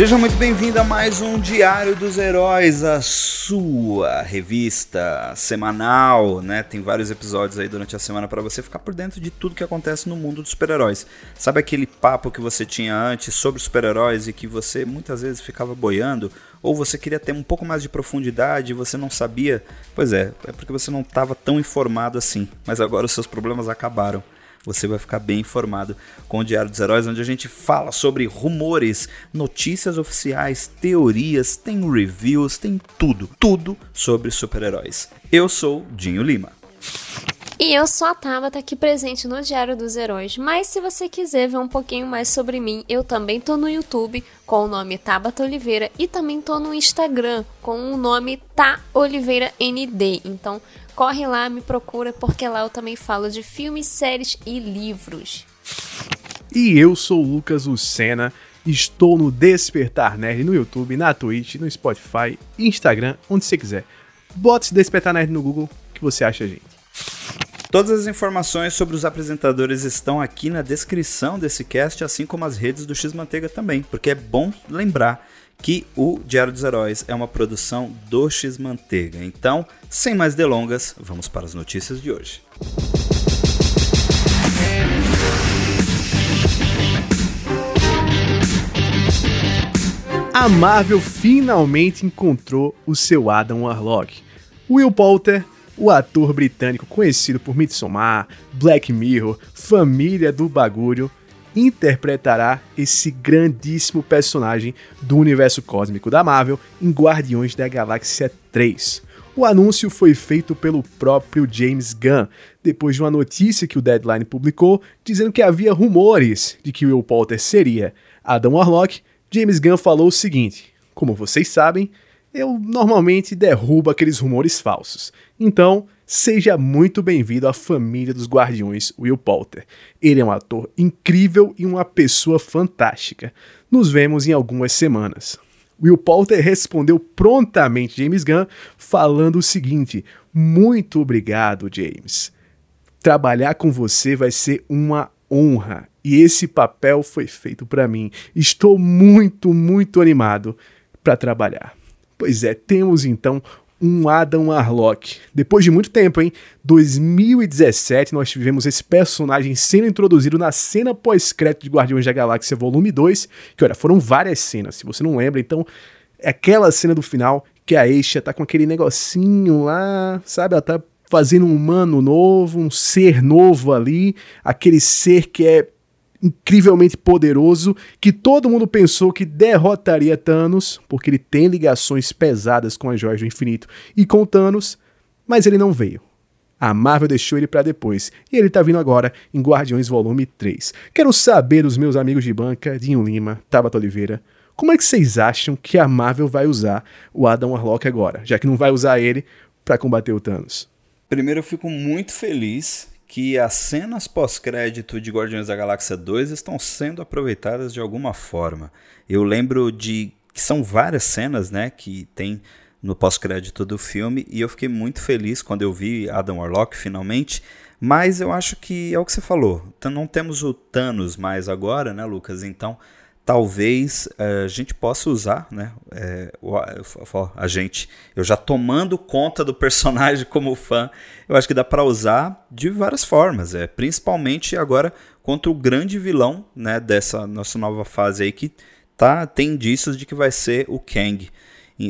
Seja muito bem-vindo a mais um Diário dos Heróis, a sua revista semanal, né? Tem vários episódios aí durante a semana para você ficar por dentro de tudo que acontece no mundo dos super-heróis. Sabe aquele papo que você tinha antes sobre super-heróis e que você muitas vezes ficava boiando? Ou você queria ter um pouco mais de profundidade e você não sabia? Pois é, é porque você não estava tão informado assim. Mas agora os seus problemas acabaram você vai ficar bem informado com o Diário dos Heróis, onde a gente fala sobre rumores, notícias oficiais, teorias, tem reviews, tem tudo, tudo sobre super-heróis. Eu sou Dinho Lima. E eu sou a Tabata aqui presente no Diário dos Heróis. Mas se você quiser ver um pouquinho mais sobre mim, eu também tô no YouTube com o nome Tabata Oliveira e também tô no Instagram com o nome Ta Oliveira ND. Então corre lá, me procura porque lá eu também falo de filmes, séries e livros. E eu sou o Lucas Lucena. Estou no Despertar Nerd no YouTube, na Twitch, no Spotify, Instagram, onde você quiser. Bota Despertar Nerd no Google que você acha gente. Todas as informações sobre os apresentadores estão aqui na descrição desse cast, assim como as redes do X Manteiga também, porque é bom lembrar que o Diário dos Heróis é uma produção do X Manteiga. Então, sem mais delongas, vamos para as notícias de hoje. A Marvel finalmente encontrou o seu Adam Warlock. Will Poulter o ator britânico conhecido por Midsommar, Black Mirror, Família do Bagulho, interpretará esse grandíssimo personagem do universo cósmico da Marvel em Guardiões da Galáxia 3. O anúncio foi feito pelo próprio James Gunn, depois de uma notícia que o Deadline publicou dizendo que havia rumores de que Will Poulter seria Adam Warlock. James Gunn falou o seguinte: Como vocês sabem, eu normalmente derrubo aqueles rumores falsos. Então, seja muito bem-vindo à família dos Guardiões Will Poulter. Ele é um ator incrível e uma pessoa fantástica. Nos vemos em algumas semanas. Will Poulter respondeu prontamente James Gunn, falando o seguinte: Muito obrigado, James. Trabalhar com você vai ser uma honra e esse papel foi feito para mim. Estou muito, muito animado para trabalhar. Pois é, temos então um Adam Warlock. Depois de muito tempo, em 2017, nós tivemos esse personagem sendo introduzido na cena pós-crédito de Guardiões da Galáxia Volume 2, que olha, foram várias cenas, se você não lembra, então é aquela cena do final que a Aisha tá com aquele negocinho lá, sabe? Ela tá fazendo um humano novo, um ser novo ali, aquele ser que é incrivelmente poderoso que todo mundo pensou que derrotaria Thanos, porque ele tem ligações pesadas com as Joias do Infinito e com Thanos, mas ele não veio. A Marvel deixou ele para depois, e ele tá vindo agora em Guardiões Volume 3. Quero saber dos meus amigos de banca, Dinho Lima, Tabata Oliveira, como é que vocês acham que a Marvel vai usar o Adam Warlock agora, já que não vai usar ele para combater o Thanos? Primeiro eu fico muito feliz que as cenas pós-crédito de Guardiões da Galáxia 2 estão sendo aproveitadas de alguma forma. Eu lembro de que são várias cenas, né, que tem no pós-crédito do filme e eu fiquei muito feliz quando eu vi Adam Warlock finalmente. Mas eu acho que é o que você falou. Então, não temos o Thanos mais agora, né, Lucas? Então talvez uh, a gente possa usar, né? É, a gente, eu já tomando conta do personagem como fã, eu acho que dá para usar de várias formas, é, principalmente agora contra o grande vilão, né? Dessa nossa nova fase aí que tá tem indícios de que vai ser o Kang,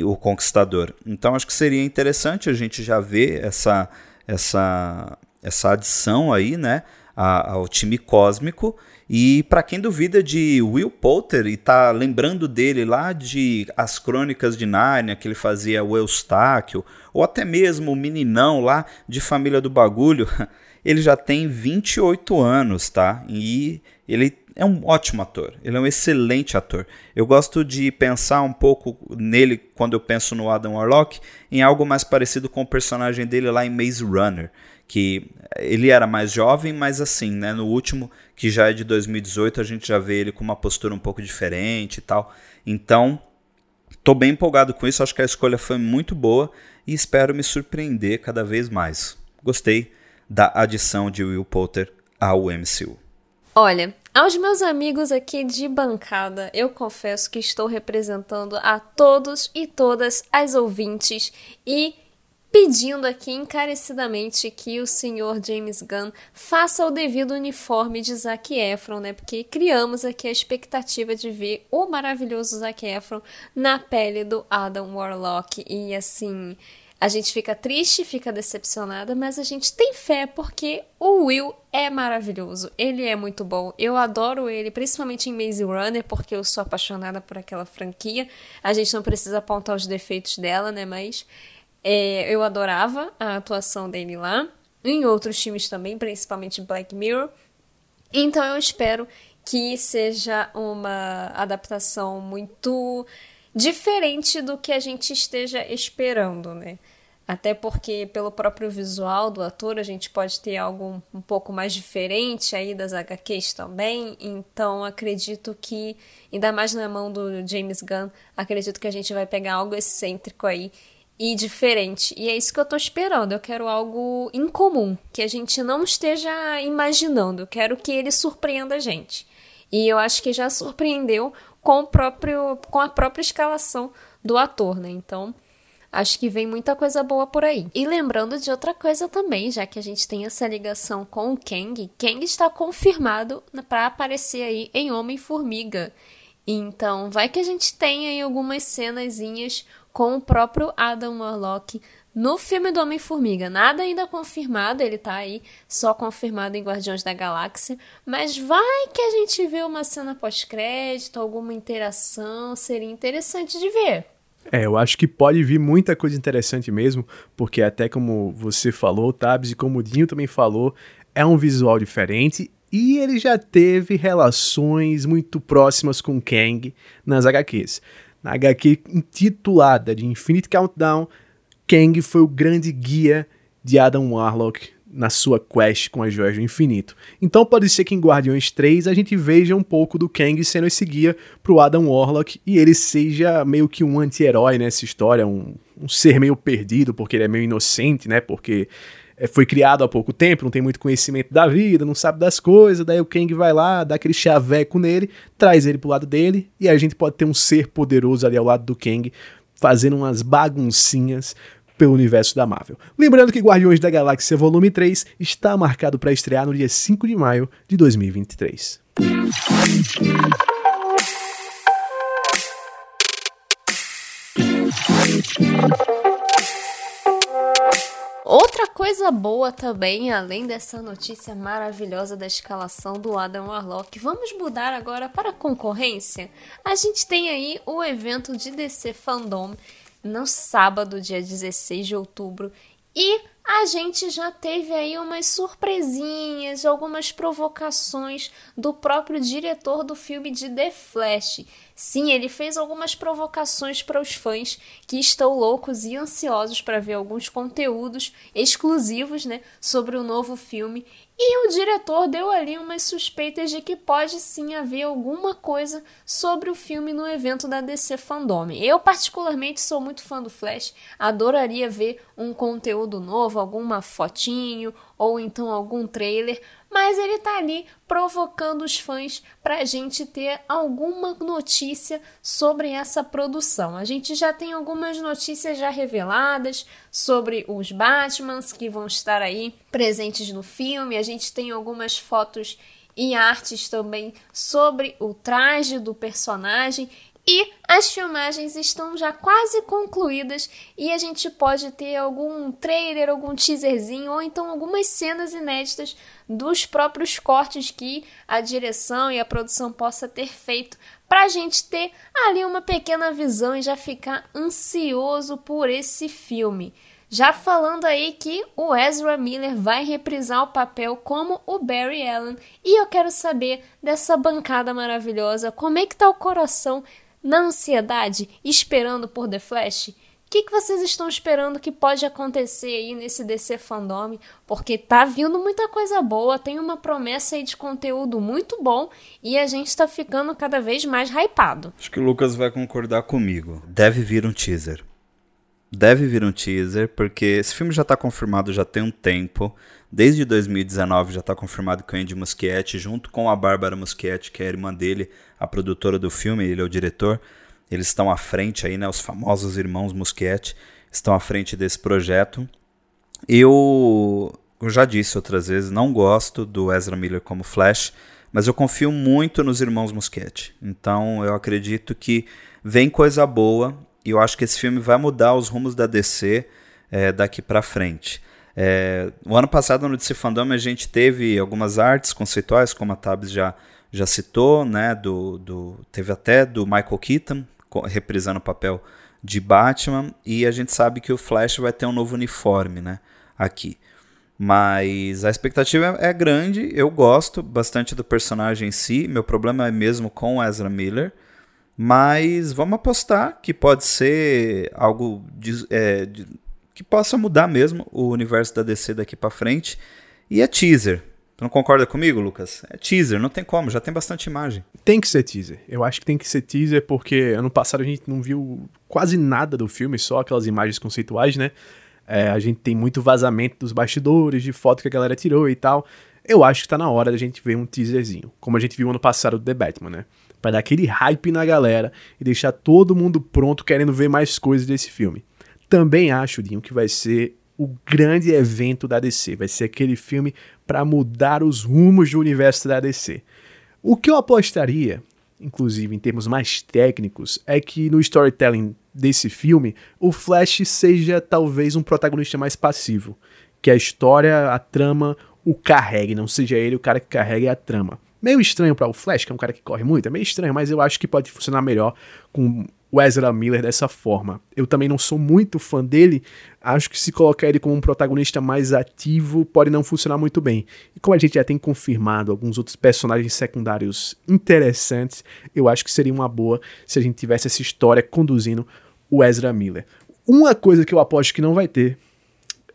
o Conquistador. Então acho que seria interessante a gente já ver essa essa essa adição aí, né? ao time cósmico e para quem duvida de Will Poulter e tá lembrando dele lá de As Crônicas de Nárnia, que ele fazia o Eustáquio, ou até mesmo o meninão lá de Família do Bagulho, ele já tem 28 anos, tá? E ele é um ótimo ator, ele é um excelente ator. Eu gosto de pensar um pouco nele quando eu penso no Adam Warlock, em algo mais parecido com o personagem dele lá em Maze Runner que ele era mais jovem, mas assim, né, no último, que já é de 2018, a gente já vê ele com uma postura um pouco diferente e tal. Então, tô bem empolgado com isso, acho que a escolha foi muito boa e espero me surpreender cada vez mais. Gostei da adição de Will Potter ao MCU. Olha, Aos meus amigos aqui de bancada, eu confesso que estou representando a todos e todas as ouvintes e pedindo aqui encarecidamente que o senhor James Gunn faça o devido uniforme de Zac Efron, né? Porque criamos aqui a expectativa de ver o maravilhoso Zac Efron na pele do Adam Warlock e assim, a gente fica triste, fica decepcionada, mas a gente tem fé porque o Will é maravilhoso. Ele é muito bom. Eu adoro ele, principalmente em Maze Runner, porque eu sou apaixonada por aquela franquia. A gente não precisa apontar os defeitos dela, né? Mas é, eu adorava a atuação dele lá. Em outros filmes também, principalmente Black Mirror. Então eu espero que seja uma adaptação muito diferente do que a gente esteja esperando, né? Até porque, pelo próprio visual do ator, a gente pode ter algo um pouco mais diferente aí das HQs também. Então, acredito que, ainda mais na mão do James Gunn, acredito que a gente vai pegar algo excêntrico aí e diferente. E é isso que eu tô esperando. Eu quero algo incomum, que a gente não esteja imaginando. Eu quero que ele surpreenda a gente. E eu acho que já surpreendeu com, o próprio, com a própria escalação do ator, né? Então, acho que vem muita coisa boa por aí. E lembrando de outra coisa também, já que a gente tem essa ligação com o Kang, Kang está confirmado para aparecer aí em Homem-Formiga. Então, vai que a gente tem aí algumas cenazinhas com o próprio Adam Warlock no filme do Homem-Formiga. Nada ainda confirmado, ele tá aí só confirmado em Guardiões da Galáxia, mas vai que a gente vê uma cena pós-crédito, alguma interação, seria interessante de ver. É, eu acho que pode vir muita coisa interessante mesmo, porque até como você falou, Tabs, e como o Dinho também falou, é um visual diferente e ele já teve relações muito próximas com Kang nas HQs. Na HQ intitulada de Infinite Countdown, Kang foi o grande guia de Adam Warlock na sua quest com as joias do infinito. Então pode ser que em Guardiões 3 a gente veja um pouco do Kang sendo esse guia pro Adam Warlock e ele seja meio que um anti-herói nessa história, um, um, ser meio perdido, porque ele é meio inocente, né? Porque foi criado há pouco tempo, não tem muito conhecimento da vida, não sabe das coisas, daí o Kang vai lá, dá aquele chaveco nele, traz ele pro lado dele, e a gente pode ter um ser poderoso ali ao lado do Kang, fazendo umas baguncinhas pelo universo da Marvel. Lembrando que Guardiões da Galáxia Volume 3 está marcado para estrear no dia 5 de maio de 2023. Outra coisa boa também, além dessa notícia maravilhosa da escalação do Adam Warlock, vamos mudar agora para a concorrência. A gente tem aí o evento de DC Fandom no sábado, dia 16 de outubro. E a gente já teve aí umas surpresinhas, algumas provocações do próprio diretor do filme de The Flash. Sim, ele fez algumas provocações para os fãs que estão loucos e ansiosos para ver alguns conteúdos exclusivos, né, sobre o novo filme e o diretor deu ali umas suspeitas de que pode sim haver alguma coisa sobre o filme no evento da DC Fandom. Eu, particularmente, sou muito fã do Flash, adoraria ver um conteúdo novo, alguma fotinho ou então algum trailer, mas ele tá ali provocando os fãs para a gente ter alguma notícia sobre essa produção. A gente já tem algumas notícias já reveladas sobre os Batmans que vão estar aí presentes no filme. A gente tem algumas fotos e artes também sobre o traje do personagem e as filmagens estão já quase concluídas e a gente pode ter algum trailer, algum teaserzinho ou então algumas cenas inéditas dos próprios cortes que a direção e a produção possa ter feito para a gente ter ali uma pequena visão e já ficar ansioso por esse filme. Já falando aí que o Ezra Miller vai reprisar o papel como o Barry Allen e eu quero saber dessa bancada maravilhosa, como é que tá o coração na ansiedade, esperando por The Flash? O que, que vocês estão esperando que pode acontecer aí nesse DC Fandom? Porque tá vindo muita coisa boa, tem uma promessa aí de conteúdo muito bom e a gente tá ficando cada vez mais hypado. Acho que o Lucas vai concordar comigo. Deve vir um teaser. Deve vir um teaser, porque esse filme já está confirmado já tem um tempo. Desde 2019 já está confirmado que o Andy Muschietti, junto com a Bárbara Muschietti, que é a irmã dele, a produtora do filme, ele é o diretor, eles estão à frente aí, né? Os famosos irmãos Muschietti estão à frente desse projeto. Eu, eu já disse outras vezes, não gosto do Ezra Miller como Flash, mas eu confio muito nos irmãos Muschietti. Então eu acredito que vem coisa boa e eu acho que esse filme vai mudar os rumos da DC é, daqui para frente. É, o ano passado no DC Fandom a gente teve algumas artes conceituais, como a Tabs já, já citou, né, do, do, teve até do Michael Keaton reprisando o papel de Batman, e a gente sabe que o Flash vai ter um novo uniforme né, aqui. Mas a expectativa é grande, eu gosto bastante do personagem em si, meu problema é mesmo com Ezra Miller, mas vamos apostar que pode ser algo de, é, de, que possa mudar mesmo o universo da DC daqui para frente. E é teaser. Tu não concorda comigo, Lucas? É teaser, não tem como, já tem bastante imagem. Tem que ser teaser. Eu acho que tem que ser teaser porque ano passado a gente não viu quase nada do filme, só aquelas imagens conceituais, né? É, a gente tem muito vazamento dos bastidores, de foto que a galera tirou e tal. Eu acho que tá na hora da gente ver um teaserzinho, como a gente viu ano passado do The Batman, né? Pra dar aquele hype na galera e deixar todo mundo pronto querendo ver mais coisas desse filme. Também acho, Dinho, que vai ser o grande evento da DC. Vai ser aquele filme para mudar os rumos do universo da DC. O que eu apostaria, inclusive em termos mais técnicos, é que no storytelling desse filme, o Flash seja talvez um protagonista mais passivo. Que a história, a trama, o carregue, não seja ele o cara que carregue a trama. Meio estranho para o Flash, que é um cara que corre muito, é meio estranho, mas eu acho que pode funcionar melhor com o Ezra Miller dessa forma. Eu também não sou muito fã dele, acho que se colocar ele como um protagonista mais ativo pode não funcionar muito bem. E como a gente já tem confirmado alguns outros personagens secundários interessantes, eu acho que seria uma boa se a gente tivesse essa história conduzindo o Ezra Miller. Uma coisa que eu aposto que não vai ter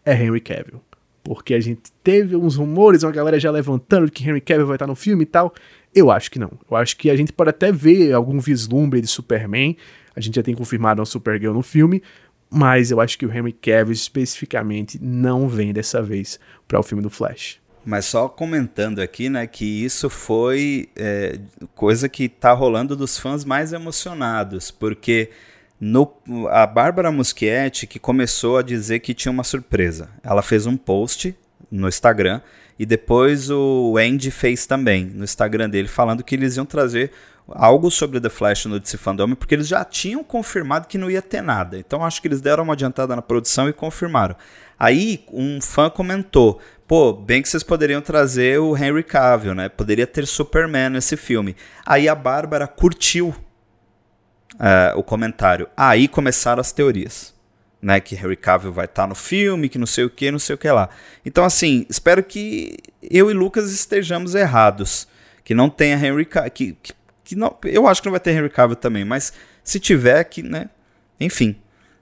é Henry Cavill. Porque a gente teve uns rumores, uma galera já levantando que Henry Cavill vai estar no filme e tal. Eu acho que não. Eu acho que a gente pode até ver algum vislumbre de Superman, a gente já tem confirmado a Supergirl no filme, mas eu acho que o Henry Cavill especificamente não vem dessa vez para o filme do Flash. Mas só comentando aqui, né, que isso foi é, coisa que tá rolando dos fãs mais emocionados, porque no, a Bárbara Muschietti que começou a dizer que tinha uma surpresa. Ela fez um post no Instagram e depois o Andy fez também no Instagram dele falando que eles iam trazer algo sobre The Flash no DC Fandom, porque eles já tinham confirmado que não ia ter nada. Então acho que eles deram uma adiantada na produção e confirmaram. Aí um fã comentou: pô, bem que vocês poderiam trazer o Henry Cavill, né? Poderia ter Superman nesse filme. Aí a Bárbara curtiu uh, o comentário. Aí começaram as teorias. Né, que Henry Cavill vai estar tá no filme, que não sei o que, não sei o que lá. Então, assim, espero que eu e Lucas estejamos errados. Que não tenha Henry Cavill. Que, que que não, eu acho que não vai ter Henry Cavill também, mas se tiver que, né, enfim,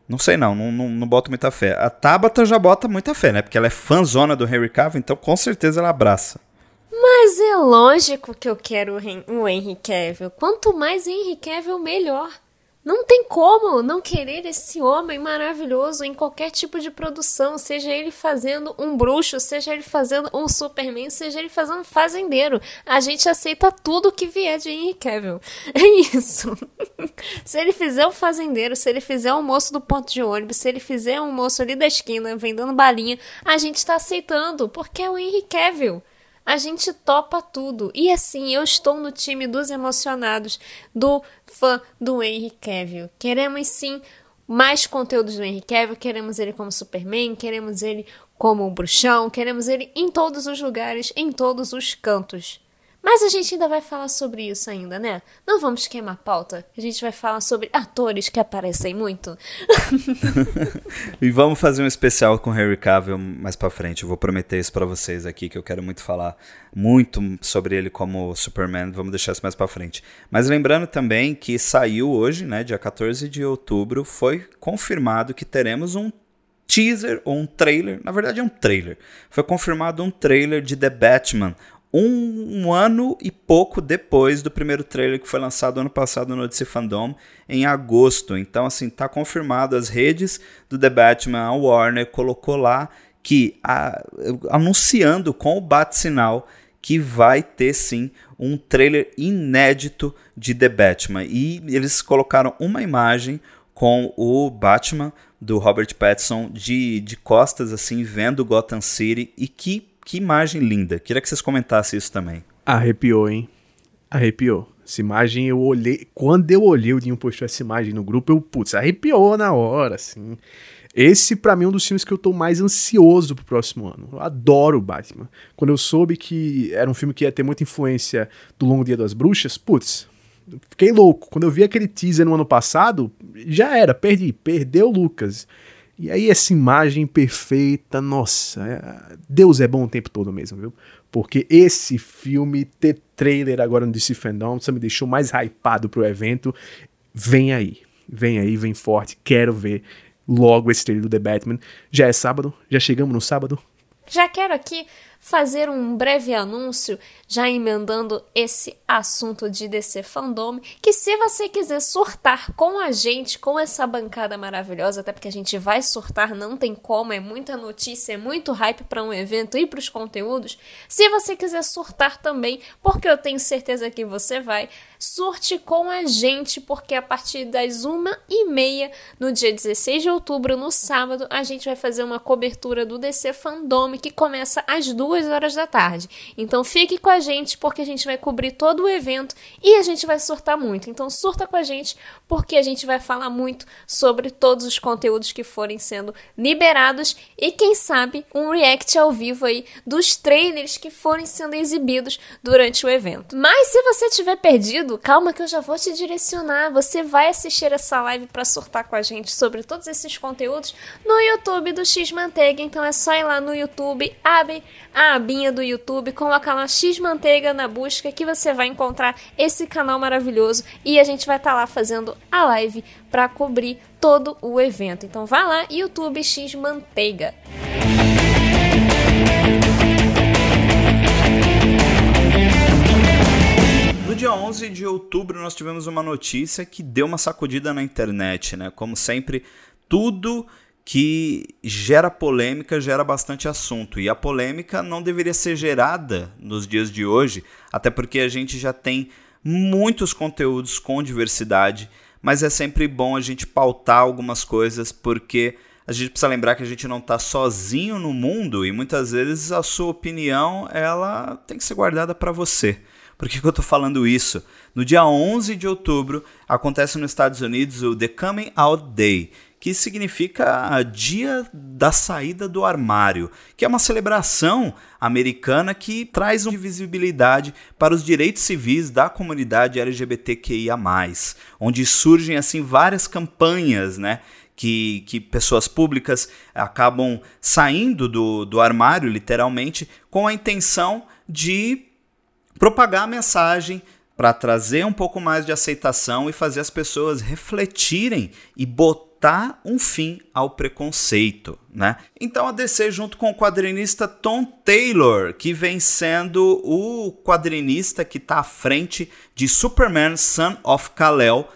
não sei não, não, não, não boto muita fé. A Tabata já bota muita fé, né, porque ela é fãzona do Henry Cavill, então com certeza ela abraça. Mas é lógico que eu quero o Henry Cavill. Quanto mais Henry Cavill, melhor. Não tem como não querer esse homem maravilhoso em qualquer tipo de produção, seja ele fazendo um bruxo, seja ele fazendo um Superman, seja ele fazendo um fazendeiro. A gente aceita tudo que vier de Henry Cavill. É isso. se ele fizer um fazendeiro, se ele fizer um moço do ponto de ônibus, se ele fizer um moço ali da esquina vendendo balinha, a gente está aceitando, porque é o Henry Cavill. A gente topa tudo. E assim, eu estou no time dos emocionados, do fã do Henry Cavill. Queremos sim mais conteúdos do Henry Cavill, queremos ele como Superman, queremos ele como um bruxão, queremos ele em todos os lugares, em todos os cantos. Mas a gente ainda vai falar sobre isso ainda, né? Não vamos queimar a pauta. A gente vai falar sobre atores que aparecem muito. e vamos fazer um especial com Harry Cavill mais para frente. Eu vou prometer isso para vocês aqui que eu quero muito falar muito sobre ele como Superman. Vamos deixar isso mais para frente. Mas lembrando também que saiu hoje, né, dia 14 de outubro, foi confirmado que teremos um teaser ou um trailer, na verdade é um trailer. Foi confirmado um trailer de The Batman, um, um, ano e pouco depois do primeiro trailer que foi lançado ano passado no DC Fandom, em agosto. Então, assim, tá confirmado as redes do The Batman, a Warner colocou lá que a, anunciando com o bate-sinal que vai ter sim um trailer inédito de The Batman. E eles colocaram uma imagem com o Batman do Robert Pattinson de, de costas, assim, vendo Gotham City. E que, que imagem linda. Queria que vocês comentassem isso também. Arrepiou, hein? Arrepiou. Essa imagem eu olhei. Quando eu olhei, o Dinho postou essa imagem no grupo, eu, putz, arrepiou na hora, assim. Esse, para mim, é um dos filmes que eu tô mais ansioso pro próximo ano. Eu adoro Batman. Quando eu soube que era um filme que ia ter muita influência do Longo Dia das Bruxas, putz, fiquei louco. Quando eu vi aquele teaser no ano passado, já era, perdi, perdeu o Lucas. E aí essa imagem perfeita, nossa, é... Deus é bom o tempo todo mesmo, viu? Porque esse filme, ter trailer agora no DC Fandom, só me deixou mais hypado pro evento. Vem aí, vem aí, vem forte, quero ver logo esse trailer do The Batman. Já é sábado? Já chegamos no sábado? Já quero aqui fazer um breve anúncio, já emendando esse assunto de DC Fandom, que se você quiser surtar com a gente, com essa bancada maravilhosa, até porque a gente vai surtar, não tem como, é muita notícia, é muito hype para um evento e para os conteúdos. Se você quiser surtar também, porque eu tenho certeza que você vai, surte com a gente, porque a partir das uma e meia, no dia 16 de outubro, no sábado, a gente vai fazer uma cobertura do DC Fandom que começa às duas duas horas da tarde. Então fique com a gente porque a gente vai cobrir todo o evento e a gente vai surtar muito. Então surta com a gente porque a gente vai falar muito sobre todos os conteúdos que forem sendo liberados e quem sabe um react ao vivo aí dos trailers que forem sendo exibidos durante o evento. Mas se você tiver perdido, calma que eu já vou te direcionar. Você vai assistir essa live para surtar com a gente sobre todos esses conteúdos no YouTube do X Manteiga. Então é só ir lá no YouTube, abre a abinha do YouTube, coloca lá X Manteiga na busca que você vai encontrar esse canal maravilhoso e a gente vai estar tá lá fazendo a live para cobrir todo o evento. Então vá lá, YouTube X Manteiga. No dia 11 de outubro nós tivemos uma notícia que deu uma sacudida na internet, né? Como sempre, tudo que gera polêmica, gera bastante assunto. E a polêmica não deveria ser gerada nos dias de hoje, até porque a gente já tem muitos conteúdos com diversidade, mas é sempre bom a gente pautar algumas coisas, porque a gente precisa lembrar que a gente não está sozinho no mundo e muitas vezes a sua opinião ela tem que ser guardada para você. Por que, que eu estou falando isso? No dia 11 de outubro acontece nos Estados Unidos o The Coming Out Day, que significa Dia da Saída do Armário, que é uma celebração americana que traz uma visibilidade para os direitos civis da comunidade LGBTQIA+, onde surgem assim várias campanhas, né? Que, que, pessoas públicas acabam saindo do, do armário, literalmente, com a intenção de propagar a mensagem para trazer um pouco mais de aceitação e fazer as pessoas refletirem e botar botar um fim ao preconceito, né? Então a DC junto com o quadrinista Tom Taylor, que vem sendo o quadrinista que está à frente de Superman Son of Kal-El,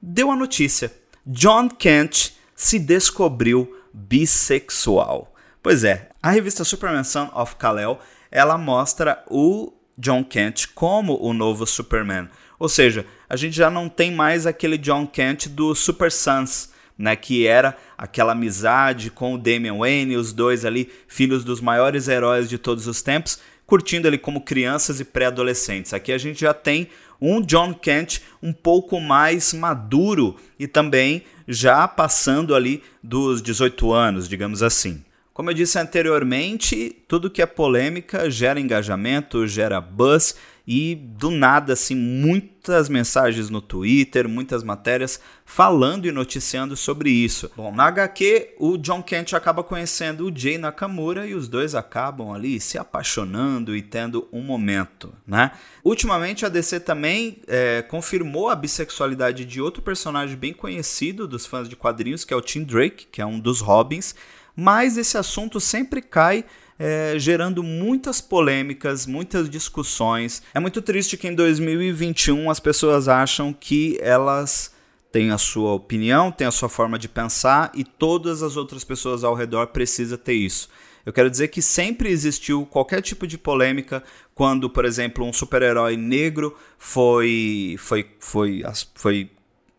deu a notícia. John Kent se descobriu bissexual. Pois é, a revista Superman Son of Kal-El, ela mostra o John Kent como o novo Superman. Ou seja, a gente já não tem mais aquele John Kent do Super Sons, né, que era aquela amizade com o Damian Wayne, os dois ali, filhos dos maiores heróis de todos os tempos, curtindo ele como crianças e pré-adolescentes. Aqui a gente já tem um John Kent um pouco mais maduro e também já passando ali dos 18 anos, digamos assim. Como eu disse anteriormente, tudo que é polêmica gera engajamento, gera buzz e do nada, assim, muitas mensagens no Twitter, muitas matérias falando e noticiando sobre isso. Bom, na HQ, o John Kent acaba conhecendo o Jay Nakamura e os dois acabam ali se apaixonando e tendo um momento, né? Ultimamente, a DC também é, confirmou a bissexualidade de outro personagem bem conhecido dos fãs de quadrinhos, que é o Tim Drake, que é um dos Robins, mas esse assunto sempre cai é, gerando muitas polêmicas, muitas discussões. É muito triste que em 2021 as pessoas acham que elas têm a sua opinião, têm a sua forma de pensar e todas as outras pessoas ao redor precisam ter isso. Eu quero dizer que sempre existiu qualquer tipo de polêmica quando, por exemplo, um super-herói negro foi, foi, foi, foi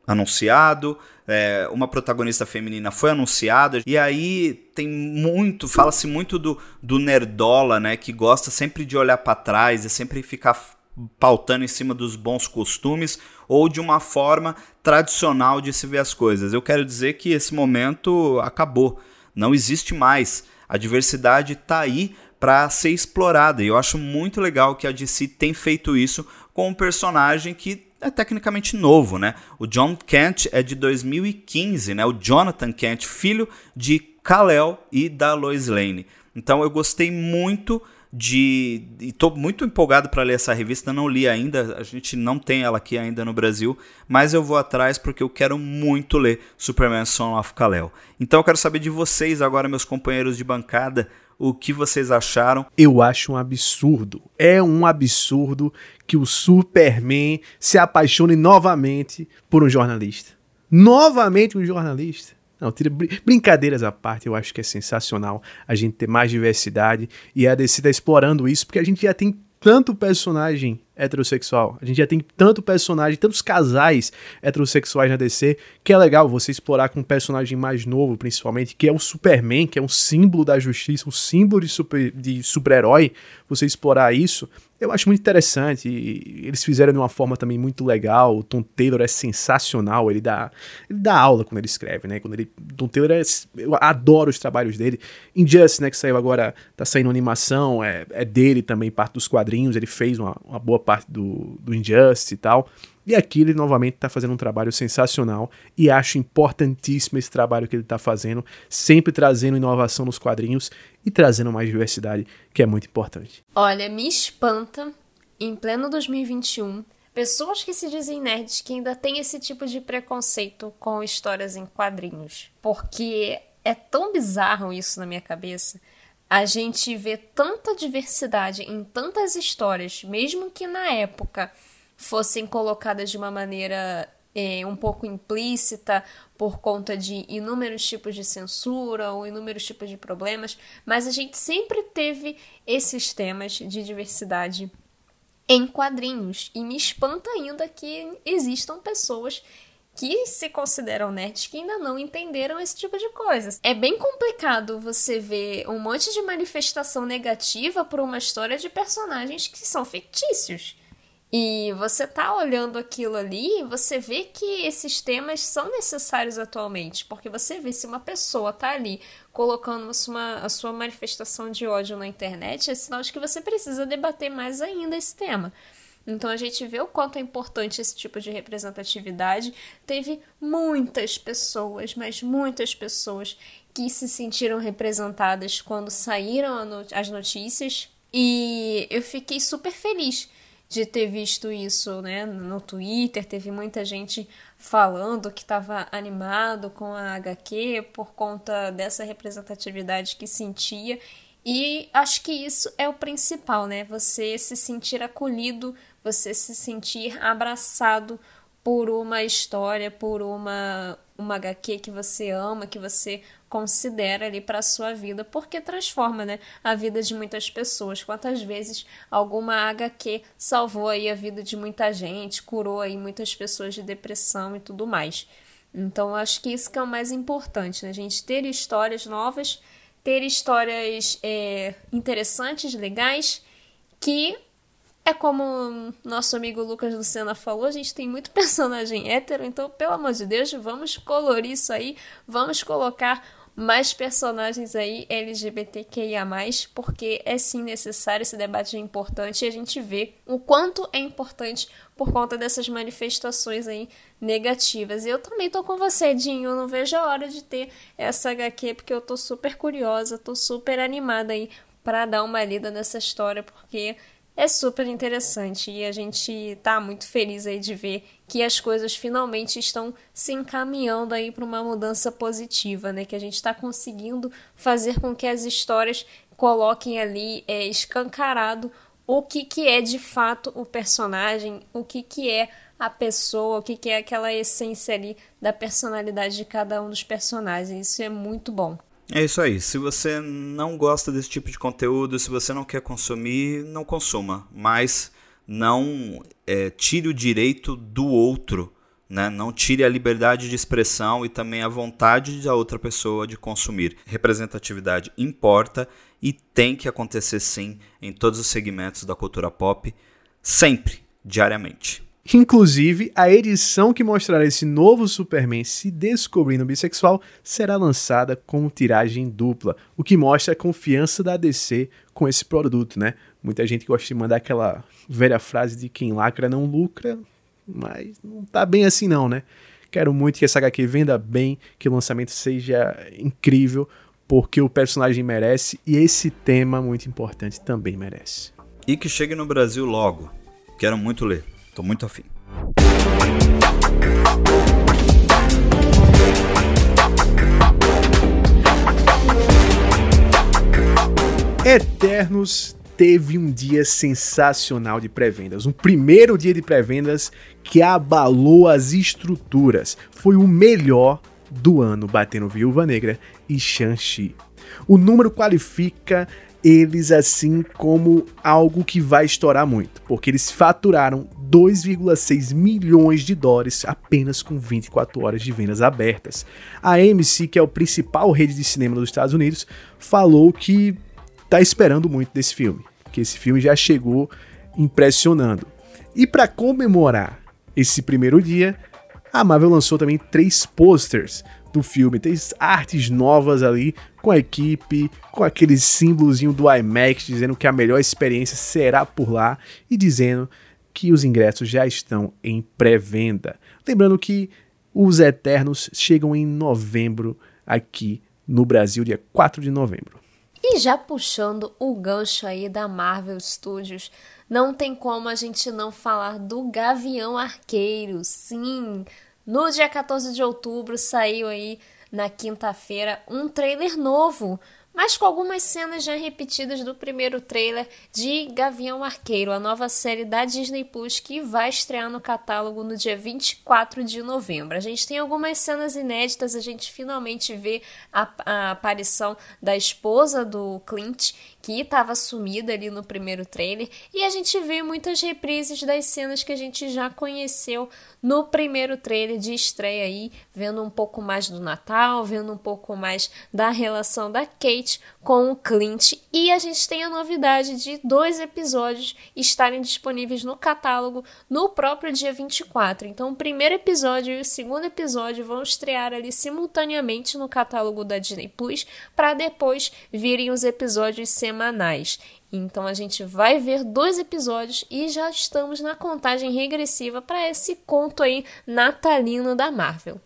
anunciado, é, uma protagonista feminina foi anunciada, e aí tem muito, fala-se muito do, do nerdola, né, que gosta sempre de olhar para trás e sempre ficar pautando em cima dos bons costumes ou de uma forma tradicional de se ver as coisas. Eu quero dizer que esse momento acabou, não existe mais. A diversidade está aí para ser explorada e eu acho muito legal que a DC tem feito isso com um personagem que é tecnicamente novo, né? O John Kent é de 2015, né? O Jonathan Kent, filho de Kal-El e da Lois Lane. Então eu gostei muito de. Estou muito empolgado para ler essa revista, não li ainda, a gente não tem ela aqui ainda no Brasil, mas eu vou atrás porque eu quero muito ler Superman Son of Kal-El. Então eu quero saber de vocês agora, meus companheiros de bancada, o que vocês acharam. Eu acho um absurdo. É um absurdo que o Superman se apaixone novamente por um jornalista. Novamente um jornalista. Não, tira brincadeiras à parte, eu acho que é sensacional a gente ter mais diversidade e a DC tá explorando isso, porque a gente já tem tanto personagem heterossexual. A gente já tem tanto personagem, tantos casais heterossexuais na DC, que é legal você explorar com um personagem mais novo, principalmente, que é o Superman, que é um símbolo da justiça, um símbolo de super-herói. De super você explorar isso eu acho muito interessante. eles fizeram de uma forma também muito legal. O Tom Taylor é sensacional. Ele dá, ele dá aula quando ele escreve, né? Quando ele, Tom Taylor é, eu adoro os trabalhos dele. Injustice, né? Que saiu agora, tá saindo animação, é, é dele também, parte dos quadrinhos. Ele fez uma, uma boa parte do, do Injustice e tal. E aqui ele novamente está fazendo um trabalho sensacional e acho importantíssimo esse trabalho que ele está fazendo, sempre trazendo inovação nos quadrinhos e trazendo mais diversidade, que é muito importante. Olha, me espanta, em pleno 2021, pessoas que se dizem nerds que ainda têm esse tipo de preconceito com histórias em quadrinhos. Porque é tão bizarro isso na minha cabeça. A gente vê tanta diversidade em tantas histórias, mesmo que na época fossem colocadas de uma maneira é, um pouco implícita por conta de inúmeros tipos de censura ou inúmeros tipos de problemas, mas a gente sempre teve esses temas de diversidade em quadrinhos. E me espanta ainda que existam pessoas que se consideram nerds que ainda não entenderam esse tipo de coisas. É bem complicado você ver um monte de manifestação negativa por uma história de personagens que são fictícios. E você tá olhando aquilo ali, você vê que esses temas são necessários atualmente, porque você vê se uma pessoa tá ali colocando uma, a sua manifestação de ódio na internet, é sinal de que você precisa debater mais ainda esse tema. Então a gente vê o quanto é importante esse tipo de representatividade. Teve muitas pessoas, mas muitas pessoas que se sentiram representadas quando saíram as notícias. E eu fiquei super feliz de ter visto isso né, no Twitter, teve muita gente falando que estava animado com a HQ por conta dessa representatividade que sentia. E acho que isso é o principal, né? Você se sentir acolhido, você se sentir abraçado por uma história, por uma, uma HQ que você ama, que você considera ali para sua vida, porque transforma, né, a vida de muitas pessoas. Quantas vezes alguma HQ salvou aí a vida de muita gente, curou aí muitas pessoas de depressão e tudo mais. Então, acho que isso que é o mais importante, né? A gente ter histórias novas, ter histórias é, interessantes, legais, que é como nosso amigo Lucas Lucena falou, a gente tem muito personagem hétero, então, pelo amor de Deus, vamos colorir isso aí, vamos colocar mais personagens aí LGBTQIA+, porque é sim necessário, esse debate é importante e a gente vê o quanto é importante por conta dessas manifestações aí negativas. E eu também tô com você, Dinho, eu não vejo a hora de ter essa HQ, porque eu tô super curiosa, tô super animada aí para dar uma lida nessa história, porque é super interessante e a gente tá muito feliz aí de ver que as coisas finalmente estão se encaminhando aí para uma mudança positiva, né? Que a gente está conseguindo fazer com que as histórias coloquem ali é, escancarado o que, que é de fato o personagem, o que, que é a pessoa, o que, que é aquela essência ali da personalidade de cada um dos personagens. Isso é muito bom. É isso aí. Se você não gosta desse tipo de conteúdo, se você não quer consumir, não consuma. Mas não é, tire o direito do outro, né? não tire a liberdade de expressão e também a vontade da outra pessoa de consumir. Representatividade importa e tem que acontecer sim em todos os segmentos da cultura pop, sempre, diariamente. Inclusive, a edição que mostrará esse novo Superman se descobrindo bissexual será lançada com tiragem dupla, o que mostra a confiança da DC com esse produto, né? Muita gente gosta de mandar aquela velha frase de quem lacra não lucra, mas não tá bem assim não, né? Quero muito que essa HQ venda bem, que o lançamento seja incrível, porque o personagem merece e esse tema muito importante também merece. E que chegue no Brasil logo. Quero muito ler. Tô muito afim. Eternos teve um dia sensacional de pré-vendas. Um primeiro dia de pré-vendas que abalou as estruturas. Foi o melhor do ano, batendo Viúva Negra e Shang-Chi. O número qualifica eles assim como algo que vai estourar muito, porque eles faturaram 2,6 milhões de dólares apenas com 24 horas de vendas abertas. A AMC, que é o principal rede de cinema dos Estados Unidos, falou que está esperando muito desse filme, que esse filme já chegou impressionando. E para comemorar esse primeiro dia, a Marvel lançou também três posters do filme. Tem artes novas ali com a equipe, com aquele símbolozinho do IMAX dizendo que a melhor experiência será por lá e dizendo que os ingressos já estão em pré-venda. Lembrando que os Eternos chegam em novembro aqui no Brasil, dia 4 de novembro. E já puxando o gancho aí da Marvel Studios, não tem como a gente não falar do Gavião Arqueiro. Sim, no dia 14 de outubro saiu aí na quinta-feira um trailer novo mas com algumas cenas já repetidas do primeiro trailer de Gavião Arqueiro, a nova série da Disney Plus que vai estrear no catálogo no dia 24 de novembro. A gente tem algumas cenas inéditas, a gente finalmente vê a, a aparição da esposa do Clint, que estava sumida ali no primeiro trailer, e a gente vê muitas reprises das cenas que a gente já conheceu no primeiro trailer de estreia aí, vendo um pouco mais do Natal, vendo um pouco mais da relação da Kate com o Clint. E a gente tem a novidade de dois episódios estarem disponíveis no catálogo no próprio dia 24. Então, o primeiro episódio e o segundo episódio vão estrear ali simultaneamente no catálogo da Disney Plus, para depois virem os episódios semanais. Então a gente vai ver dois episódios e já estamos na contagem regressiva para esse conto aí natalino da Marvel.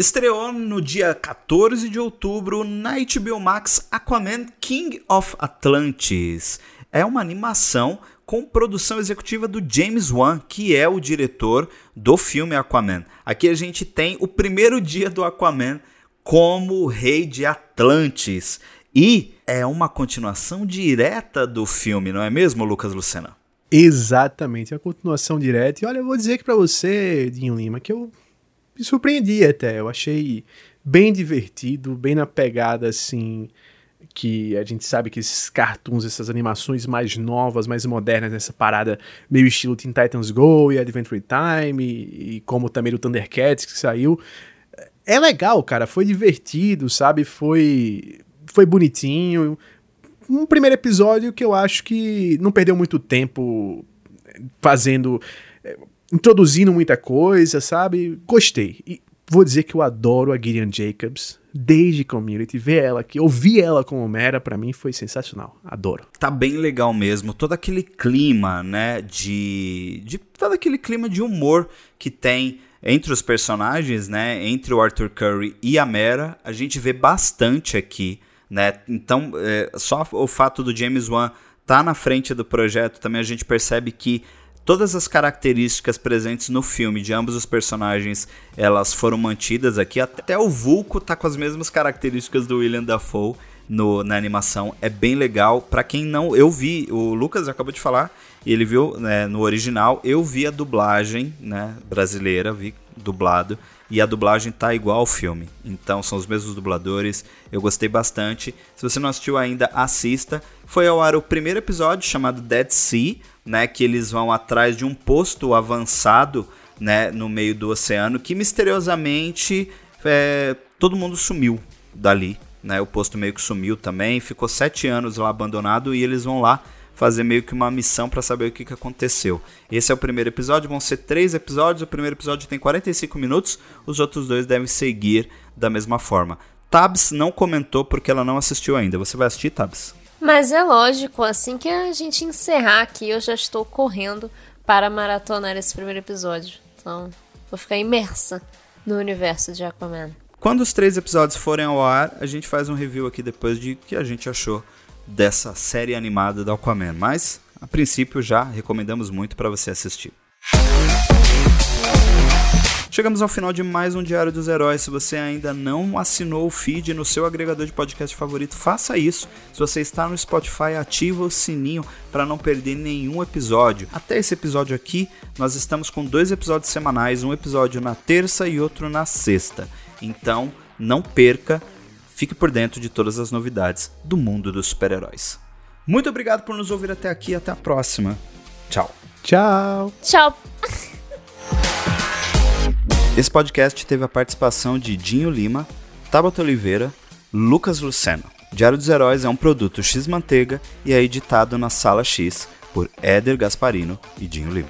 Estreou no dia 14 de outubro na HBO Max Aquaman King of Atlantis. É uma animação com produção executiva do James Wan, que é o diretor do filme Aquaman. Aqui a gente tem o primeiro dia do Aquaman como rei de Atlantis. E é uma continuação direta do filme, não é mesmo, Lucas Lucena? Exatamente, é uma continuação direta. E olha, eu vou dizer que para você, Dinho Lima, que eu me surpreendi até. Eu achei bem divertido, bem na pegada assim que a gente sabe que esses cartoons, essas animações mais novas, mais modernas, nessa parada meio estilo Teen Titans Go e Adventure Time, e, e como também o Thundercats que saiu. É legal, cara, foi divertido, sabe? Foi foi bonitinho. Um primeiro episódio que eu acho que não perdeu muito tempo fazendo eh, introduzindo muita coisa, sabe? Gostei. E vou dizer que eu adoro a Gideon Jacobs desde Community, ver ela aqui, ouvir ela como Mera, para mim foi sensacional. Adoro. Tá bem legal mesmo. Todo aquele clima, né, de, de todo aquele clima de humor que tem entre os personagens, né, entre o Arthur Curry e a Mera, a gente vê bastante aqui, né? Então, é, só o fato do James Wan tá na frente do projeto, também a gente percebe que Todas as características presentes no filme de ambos os personagens, elas foram mantidas aqui. Até o Vulco tá com as mesmas características do William Dafoe no, na animação. É bem legal. Para quem não, eu vi, o Lucas acabou de falar, ele viu né, no original. Eu vi a dublagem né, brasileira, vi dublado e a dublagem tá igual ao filme. Então são os mesmos dubladores. Eu gostei bastante. Se você não assistiu ainda, assista. Foi ao ar o primeiro episódio chamado Dead Sea, né, que eles vão atrás de um posto avançado, né, no meio do oceano, que misteriosamente é, todo mundo sumiu dali, né? O posto meio que sumiu também, ficou sete anos lá abandonado e eles vão lá fazer meio que uma missão para saber o que, que aconteceu. Esse é o primeiro episódio, vão ser três episódios. O primeiro episódio tem 45 minutos, os outros dois devem seguir da mesma forma. Tabs não comentou porque ela não assistiu ainda. Você vai assistir, Tabs? Mas é lógico, assim que a gente encerrar aqui, eu já estou correndo para maratonar esse primeiro episódio. Então, vou ficar imersa no universo de Aquaman. Quando os três episódios forem ao ar, a gente faz um review aqui depois de que a gente achou dessa série animada do Aquaman, mas a princípio já recomendamos muito para você assistir. Chegamos ao final de mais um Diário dos Heróis. Se você ainda não assinou o feed no seu agregador de podcast favorito, faça isso. Se você está no Spotify, ativa o sininho para não perder nenhum episódio. Até esse episódio aqui, nós estamos com dois episódios semanais, um episódio na terça e outro na sexta. Então, não perca Fique por dentro de todas as novidades do mundo dos super-heróis. Muito obrigado por nos ouvir até aqui. Até a próxima. Tchau. Tchau. Tchau. Esse podcast teve a participação de Dinho Lima, Tabata Oliveira, Lucas Luceno. Diário dos Heróis é um produto X Manteiga e é editado na Sala X por Éder Gasparino e Dinho Lima.